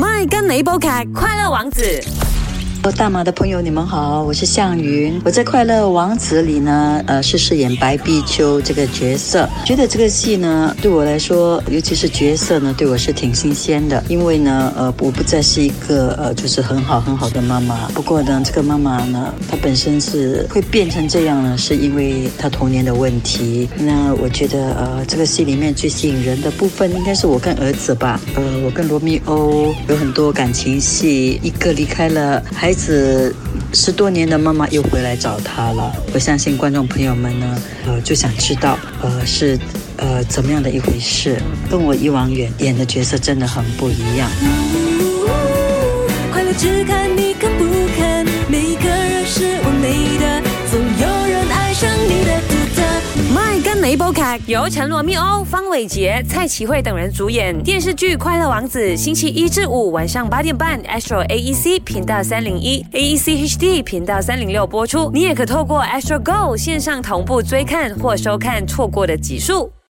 My 跟你報劇《快乐王子》。大马的朋友，你们好，我是向云。我在《快乐王子》里呢，呃，是饰演白碧秋这个角色。觉得这个戏呢，对我来说，尤其是角色呢，对我是挺新鲜的。因为呢，呃，我不再是一个呃，就是很好很好的妈妈。不过呢，这个妈妈呢，她本身是会变成这样呢，是因为她童年的问题。那我觉得，呃，这个戏里面最吸引人的部分，应该是我跟儿子吧。呃，我跟罗密欧有很多感情戏，一个离开了，还。孩子十多年的妈妈又回来找他了，我相信观众朋友们呢，呃，就想知道，呃，是呃怎么样的一回事，跟我以往演演的角色真的很不一样。快乐只看你 My 跟你部剧由陈罗密欧、方伟杰、蔡启慧等人主演电视剧《快乐王子》，星期一至五晚上八点半，Astro AEC 频道三零一，AEC HD 频道三零六播出。你也可透过 Astro Go 线上同步追看或收看错过的集数。